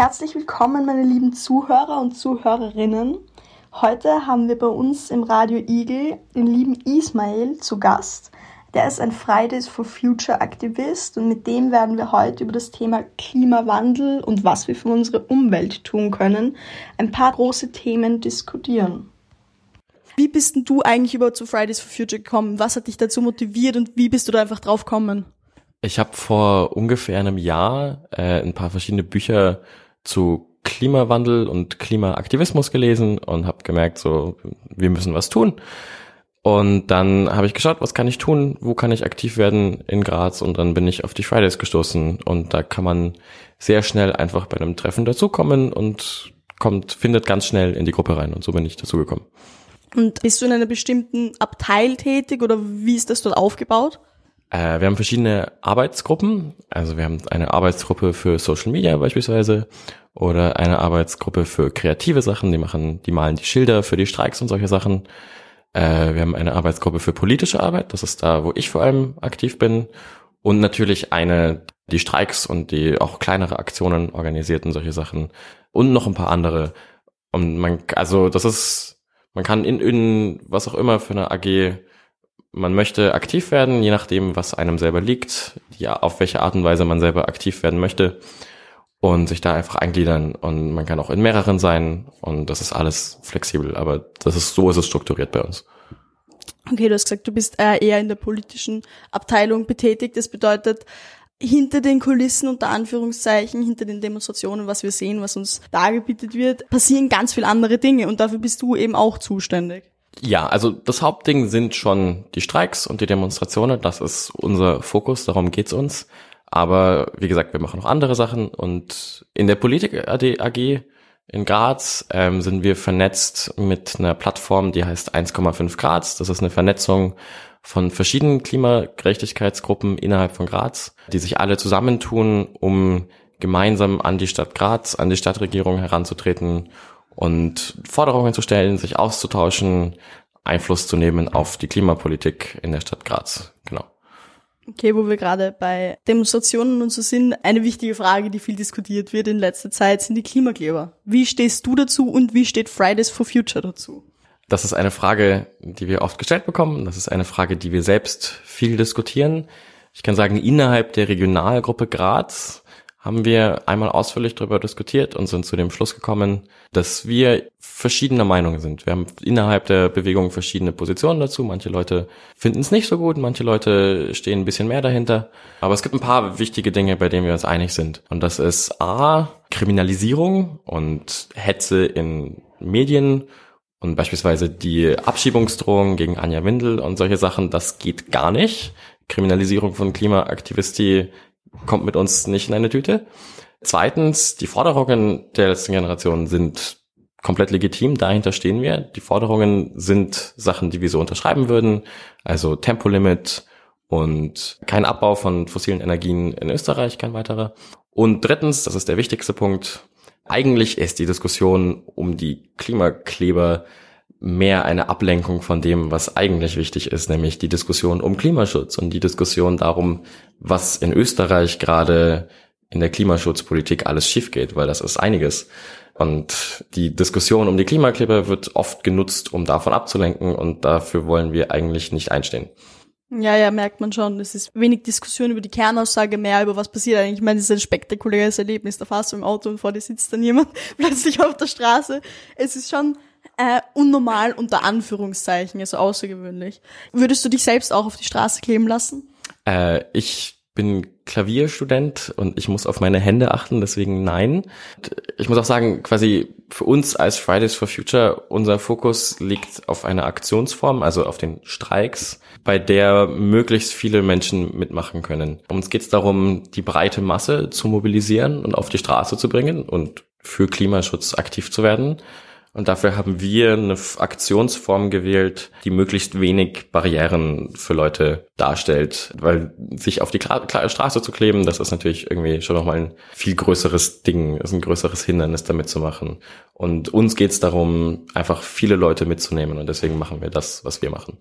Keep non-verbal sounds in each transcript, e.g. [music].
Herzlich willkommen, meine lieben Zuhörer und Zuhörerinnen. Heute haben wir bei uns im Radio Eagle den lieben Ismail zu Gast. Der ist ein Fridays for Future Aktivist und mit dem werden wir heute über das Thema Klimawandel und was wir für unsere Umwelt tun können, ein paar große Themen diskutieren. Wie bist denn du eigentlich über zu Fridays for Future gekommen? Was hat dich dazu motiviert und wie bist du da einfach drauf gekommen? Ich habe vor ungefähr einem Jahr äh, ein paar verschiedene Bücher zu Klimawandel und Klimaaktivismus gelesen und habe gemerkt, so wir müssen was tun. Und dann habe ich geschaut, was kann ich tun, wo kann ich aktiv werden in Graz und dann bin ich auf die Fridays gestoßen und da kann man sehr schnell einfach bei einem Treffen dazukommen und kommt, findet ganz schnell in die Gruppe rein und so bin ich dazugekommen. Und bist du in einer bestimmten Abteil tätig oder wie ist das dort aufgebaut? Äh, wir haben verschiedene Arbeitsgruppen. Also wir haben eine Arbeitsgruppe für Social Media beispielsweise oder eine Arbeitsgruppe für kreative Sachen. Die machen, die malen die Schilder für die Streiks und solche Sachen. Äh, wir haben eine Arbeitsgruppe für politische Arbeit. Das ist da, wo ich vor allem aktiv bin. Und natürlich eine, die Streiks und die auch kleinere Aktionen organisiert und solche Sachen. Und noch ein paar andere. Und man, also das ist, man kann in, in was auch immer für eine AG man möchte aktiv werden, je nachdem, was einem selber liegt, ja, auf welche Art und Weise man selber aktiv werden möchte und sich da einfach eingliedern und man kann auch in mehreren sein und das ist alles flexibel, aber das ist so ist es strukturiert bei uns. Okay, du hast gesagt, du bist äh, eher in der politischen Abteilung betätigt. Das bedeutet, hinter den Kulissen unter Anführungszeichen, hinter den Demonstrationen, was wir sehen, was uns dargebietet wird, passieren ganz viele andere Dinge und dafür bist du eben auch zuständig. Ja, also das Hauptding sind schon die Streiks und die Demonstrationen. Das ist unser Fokus, darum geht's uns. Aber wie gesagt, wir machen noch andere Sachen und in der Politik AG in Graz ähm, sind wir vernetzt mit einer Plattform, die heißt 1,5 Graz. Das ist eine Vernetzung von verschiedenen Klimagerechtigkeitsgruppen innerhalb von Graz, die sich alle zusammentun, um gemeinsam an die Stadt Graz, an die Stadtregierung heranzutreten und Forderungen zu stellen, sich auszutauschen, Einfluss zu nehmen auf die Klimapolitik in der Stadt Graz. Genau. Okay, wo wir gerade bei Demonstrationen und so sind, eine wichtige Frage, die viel diskutiert wird in letzter Zeit, sind die Klimakleber. Wie stehst du dazu und wie steht Fridays for Future dazu? Das ist eine Frage, die wir oft gestellt bekommen. Das ist eine Frage, die wir selbst viel diskutieren. Ich kann sagen, innerhalb der Regionalgruppe Graz haben wir einmal ausführlich darüber diskutiert und sind zu dem Schluss gekommen, dass wir verschiedener Meinung sind. Wir haben innerhalb der Bewegung verschiedene Positionen dazu. Manche Leute finden es nicht so gut, manche Leute stehen ein bisschen mehr dahinter. Aber es gibt ein paar wichtige Dinge, bei denen wir uns einig sind. Und das ist A, Kriminalisierung und Hetze in Medien und beispielsweise die Abschiebungsdrohung gegen Anja Windel und solche Sachen, das geht gar nicht. Kriminalisierung von Klimaaktivisti kommt mit uns nicht in eine Tüte. Zweitens, die Forderungen der letzten Generation sind komplett legitim, dahinter stehen wir. Die Forderungen sind Sachen, die wir so unterschreiben würden, also Tempolimit und kein Abbau von fossilen Energien in Österreich, kein weiterer. Und drittens, das ist der wichtigste Punkt, eigentlich ist die Diskussion um die Klimakleber mehr eine Ablenkung von dem, was eigentlich wichtig ist, nämlich die Diskussion um Klimaschutz und die Diskussion darum, was in Österreich gerade in der Klimaschutzpolitik alles schief geht, weil das ist einiges. Und die Diskussion um die Klimakleber wird oft genutzt, um davon abzulenken und dafür wollen wir eigentlich nicht einstehen. Ja, ja, merkt man schon. Es ist wenig Diskussion über die Kernaussage, mehr über was passiert eigentlich. Ich meine, es ist ein spektakuläres Erlebnis. Da fahrst du im Auto und vor dir sitzt dann jemand [laughs] plötzlich auf der Straße. Es ist schon äh, unnormal unter Anführungszeichen, also außergewöhnlich. Würdest du dich selbst auch auf die Straße kleben lassen? Äh, ich bin Klavierstudent und ich muss auf meine Hände achten, deswegen nein. Ich muss auch sagen, quasi für uns als Fridays for Future, unser Fokus liegt auf einer Aktionsform, also auf den Streiks, bei der möglichst viele Menschen mitmachen können. Uns geht es darum, die breite Masse zu mobilisieren und auf die Straße zu bringen und für Klimaschutz aktiv zu werden. Und dafür haben wir eine Aktionsform gewählt, die möglichst wenig Barrieren für Leute darstellt. Weil sich auf die Kla Straße zu kleben, das ist natürlich irgendwie schon nochmal ein viel größeres Ding, ist ein größeres Hindernis damit zu machen. Und uns geht es darum, einfach viele Leute mitzunehmen. Und deswegen machen wir das, was wir machen.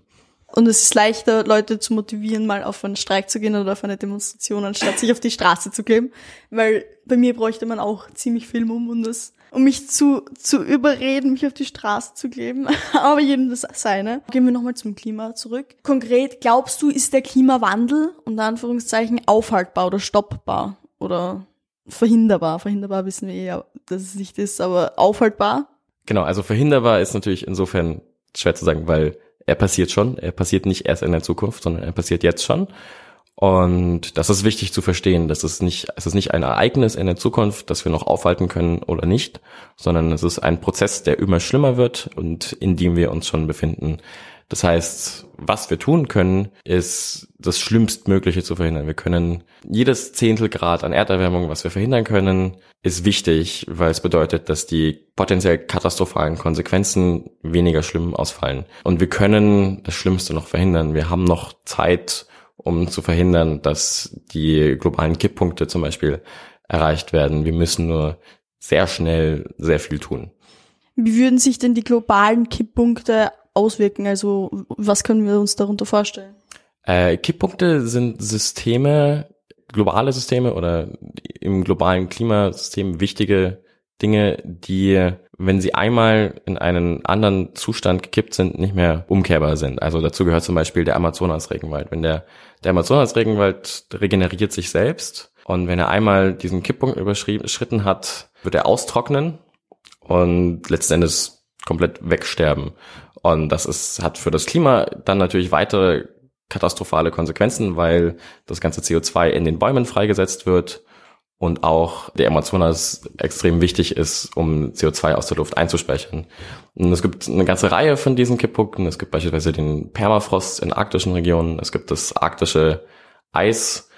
Und es ist leichter, Leute zu motivieren, mal auf einen Streik zu gehen oder auf eine Demonstration, anstatt sich auf die Straße zu kleben. Weil bei mir bräuchte man auch ziemlich viel Mumm, um das, um mich zu, zu überreden, mich auf die Straße zu kleben. [laughs] Aber jedem das seine. Gehen wir nochmal zum Klima zurück. Konkret, glaubst du, ist der Klimawandel, unter Anführungszeichen, aufhaltbar oder stoppbar? Oder verhinderbar? Verhinderbar wissen wir eh, dass es nicht ist, aber aufhaltbar? Genau, also verhinderbar ist natürlich insofern schwer zu sagen, weil er passiert schon. Er passiert nicht erst in der Zukunft, sondern er passiert jetzt schon. Und das ist wichtig zu verstehen. Das ist nicht, es ist nicht ein Ereignis in der Zukunft, das wir noch aufhalten können oder nicht, sondern es ist ein Prozess, der immer schlimmer wird und in dem wir uns schon befinden. Das heißt, was wir tun können, ist das Schlimmstmögliche zu verhindern. Wir können jedes Zehntelgrad an Erderwärmung, was wir verhindern können, ist wichtig, weil es bedeutet, dass die potenziell katastrophalen Konsequenzen weniger schlimm ausfallen. Und wir können das Schlimmste noch verhindern. Wir haben noch Zeit, um zu verhindern, dass die globalen Kipppunkte zum Beispiel erreicht werden. Wir müssen nur sehr schnell sehr viel tun. Wie würden sich denn die globalen Kipppunkte auswirken? Also was können wir uns darunter vorstellen? Äh, Kipppunkte sind Systeme, globale Systeme oder im globalen Klimasystem wichtige Dinge, die, wenn sie einmal in einen anderen Zustand gekippt sind, nicht mehr umkehrbar sind. Also dazu gehört zum Beispiel der Amazonas-Regenwald. Wenn der, der Amazonas-Regenwald regeneriert sich selbst und wenn er einmal diesen Kipppunkt überschritten hat, wird er austrocknen und letzten Endes komplett wegsterben. Und das ist, hat für das Klima dann natürlich weitere katastrophale Konsequenzen, weil das ganze CO2 in den Bäumen freigesetzt wird und auch der Amazonas extrem wichtig ist, um CO2 aus der Luft einzuspeichern. Und es gibt eine ganze Reihe von diesen Kipppunkten. Es gibt beispielsweise den Permafrost in arktischen Regionen. Es gibt das arktische Eis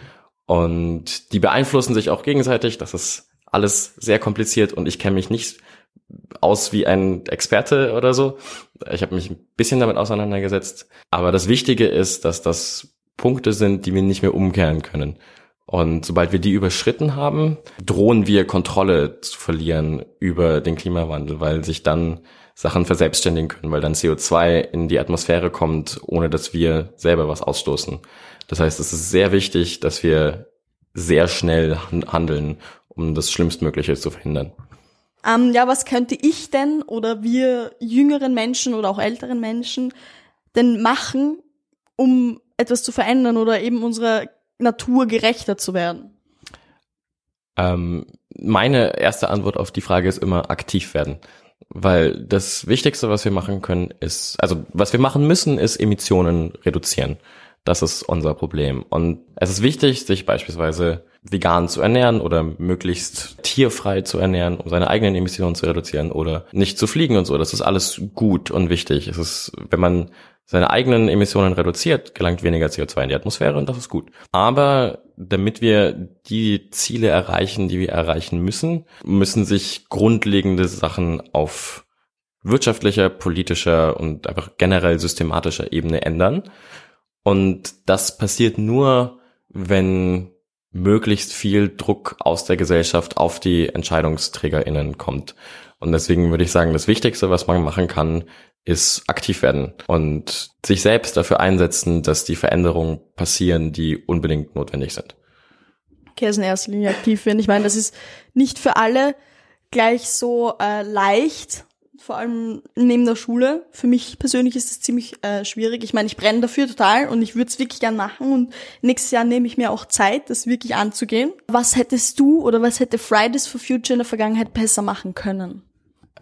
und die beeinflussen sich auch gegenseitig. Das ist alles sehr kompliziert und ich kenne mich nicht aus wie ein Experte oder so. Ich habe mich ein bisschen damit auseinandergesetzt. Aber das Wichtige ist, dass das Punkte sind, die wir nicht mehr umkehren können. Und sobald wir die überschritten haben, drohen wir Kontrolle zu verlieren über den Klimawandel, weil sich dann Sachen verselbstständigen können, weil dann CO2 in die Atmosphäre kommt, ohne dass wir selber was ausstoßen. Das heißt, es ist sehr wichtig, dass wir sehr schnell handeln, um das Schlimmstmögliche zu verhindern. Ähm, ja, was könnte ich denn oder wir jüngeren Menschen oder auch älteren Menschen denn machen, um etwas zu verändern oder eben unserer Natur gerechter zu werden? Ähm, meine erste Antwort auf die Frage ist immer aktiv werden. Weil das Wichtigste, was wir machen können, ist, also was wir machen müssen, ist Emissionen reduzieren. Das ist unser Problem. Und es ist wichtig, sich beispielsweise vegan zu ernähren oder möglichst tierfrei zu ernähren, um seine eigenen Emissionen zu reduzieren oder nicht zu fliegen und so. Das ist alles gut und wichtig. Es ist, wenn man seine eigenen Emissionen reduziert, gelangt weniger CO2 in die Atmosphäre und das ist gut. Aber damit wir die Ziele erreichen, die wir erreichen müssen, müssen sich grundlegende Sachen auf wirtschaftlicher, politischer und einfach generell systematischer Ebene ändern. Und das passiert nur, wenn möglichst viel Druck aus der Gesellschaft auf die EntscheidungsträgerInnen kommt. Und deswegen würde ich sagen, das Wichtigste, was man machen kann, ist aktiv werden und sich selbst dafür einsetzen, dass die Veränderungen passieren, die unbedingt notwendig sind. Okay, also in erster Linie aktiv werden. Ich meine, das ist nicht für alle gleich so äh, leicht, vor allem neben der Schule. Für mich persönlich ist es ziemlich äh, schwierig. Ich meine, ich brenne dafür total und ich würde es wirklich gern machen und nächstes Jahr nehme ich mir auch Zeit, das wirklich anzugehen. Was hättest du oder was hätte Fridays for Future in der Vergangenheit besser machen können?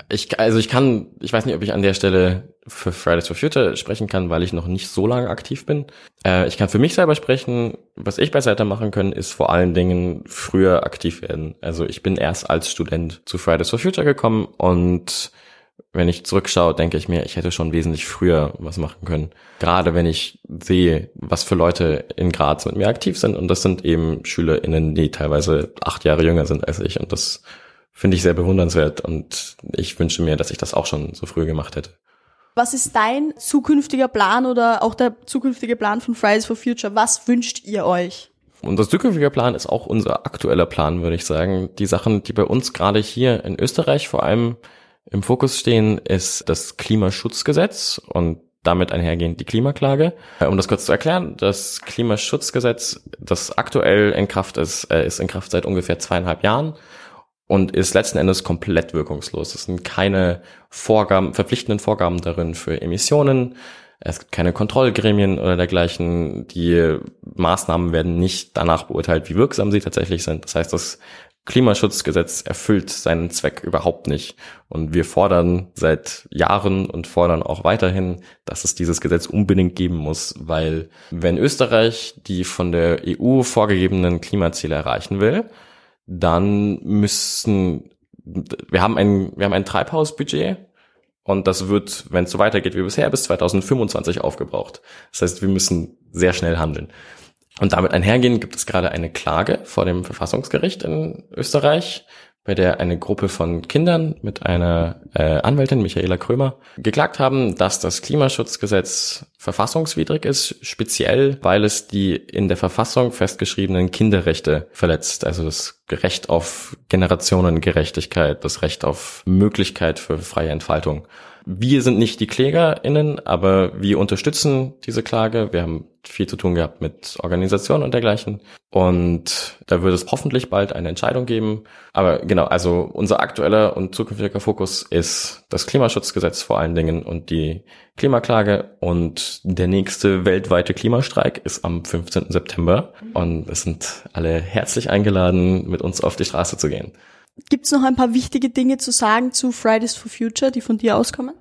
Ich, also ich kann, ich weiß nicht, ob ich an der Stelle für Fridays for Future sprechen kann, weil ich noch nicht so lange aktiv bin. Äh, ich kann für mich selber sprechen. Was ich besser hätte machen können, ist vor allen Dingen früher aktiv werden. Also ich bin erst als Student zu Fridays for Future gekommen und wenn ich zurückschaue, denke ich mir, ich hätte schon wesentlich früher was machen können. Gerade wenn ich sehe, was für Leute in Graz mit mir aktiv sind. Und das sind eben SchülerInnen, die teilweise acht Jahre jünger sind als ich. Und das finde ich sehr bewundernswert. Und ich wünsche mir, dass ich das auch schon so früh gemacht hätte. Was ist dein zukünftiger Plan oder auch der zukünftige Plan von Fridays for Future? Was wünscht ihr euch? Unser zukünftiger Plan ist auch unser aktueller Plan, würde ich sagen. Die Sachen, die bei uns gerade hier in Österreich vor allem im Fokus stehen ist das Klimaschutzgesetz und damit einhergehend die Klimaklage. Äh, um das kurz zu erklären, das Klimaschutzgesetz, das aktuell in Kraft ist, äh, ist in Kraft seit ungefähr zweieinhalb Jahren und ist letzten Endes komplett wirkungslos. Es sind keine Vorgaben, verpflichtenden Vorgaben darin für Emissionen. Es gibt keine Kontrollgremien oder dergleichen. Die Maßnahmen werden nicht danach beurteilt, wie wirksam sie tatsächlich sind. Das heißt, das Klimaschutzgesetz erfüllt seinen Zweck überhaupt nicht. Und wir fordern seit Jahren und fordern auch weiterhin, dass es dieses Gesetz unbedingt geben muss, weil wenn Österreich die von der EU vorgegebenen Klimaziele erreichen will, dann müssen wir haben ein wir haben ein Treibhausbudget und das wird, wenn es so weitergeht wie bisher, bis 2025 aufgebraucht. Das heißt, wir müssen sehr schnell handeln. Und damit einhergehend gibt es gerade eine Klage vor dem Verfassungsgericht in Österreich, bei der eine Gruppe von Kindern mit einer äh, Anwältin, Michaela Krömer, geklagt haben, dass das Klimaschutzgesetz verfassungswidrig ist, speziell weil es die in der Verfassung festgeschriebenen Kinderrechte verletzt, also das Recht auf Generationengerechtigkeit, das Recht auf Möglichkeit für freie Entfaltung. Wir sind nicht die KlägerInnen, aber wir unterstützen diese Klage. Wir haben viel zu tun gehabt mit Organisationen und dergleichen. Und da wird es hoffentlich bald eine Entscheidung geben. Aber genau, also unser aktueller und zukünftiger Fokus ist das Klimaschutzgesetz vor allen Dingen und die Klimaklage. Und der nächste weltweite Klimastreik ist am 15. September. Und es sind alle herzlich eingeladen, mit uns auf die Straße zu gehen. Gibt es noch ein paar wichtige Dinge zu sagen zu Fridays for Future, die von dir auskommen?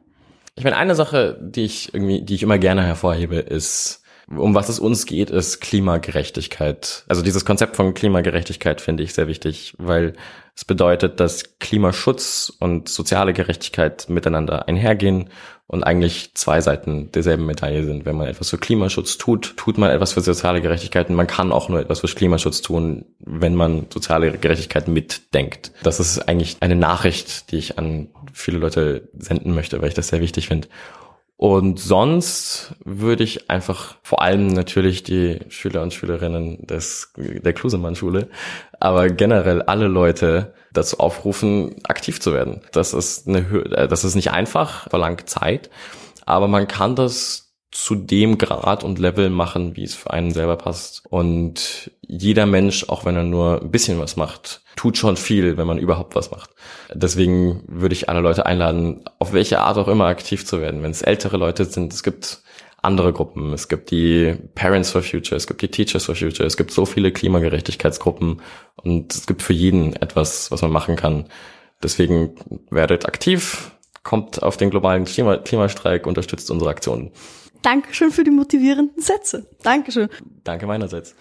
Ich meine, eine Sache, die ich irgendwie, die ich immer gerne hervorhebe, ist, um was es uns geht, ist Klimagerechtigkeit. Also dieses Konzept von Klimagerechtigkeit finde ich sehr wichtig, weil es bedeutet, dass Klimaschutz und soziale Gerechtigkeit miteinander einhergehen und eigentlich zwei Seiten derselben Medaille sind. Wenn man etwas für Klimaschutz tut, tut man etwas für soziale Gerechtigkeit und man kann auch nur etwas für Klimaschutz tun, wenn man soziale Gerechtigkeit mitdenkt. Das ist eigentlich eine Nachricht, die ich an viele Leute senden möchte, weil ich das sehr wichtig finde. Und sonst würde ich einfach vor allem natürlich die Schüler und Schülerinnen des, der Klusemann-Schule, aber generell alle Leute dazu aufrufen, aktiv zu werden. Das ist eine, äh, das ist nicht einfach, verlangt Zeit, aber man kann das zu dem Grad und Level machen, wie es für einen selber passt. Und jeder Mensch, auch wenn er nur ein bisschen was macht, tut schon viel, wenn man überhaupt was macht. Deswegen würde ich alle Leute einladen, auf welche Art auch immer aktiv zu werden. Wenn es ältere Leute sind, es gibt andere Gruppen. Es gibt die Parents for Future, es gibt die Teachers for Future, es gibt so viele Klimagerechtigkeitsgruppen und es gibt für jeden etwas, was man machen kann. Deswegen werdet aktiv, kommt auf den globalen Klima Klimastreik, unterstützt unsere Aktionen. Dankeschön für die motivierenden Sätze. Dankeschön. Danke meinerseits.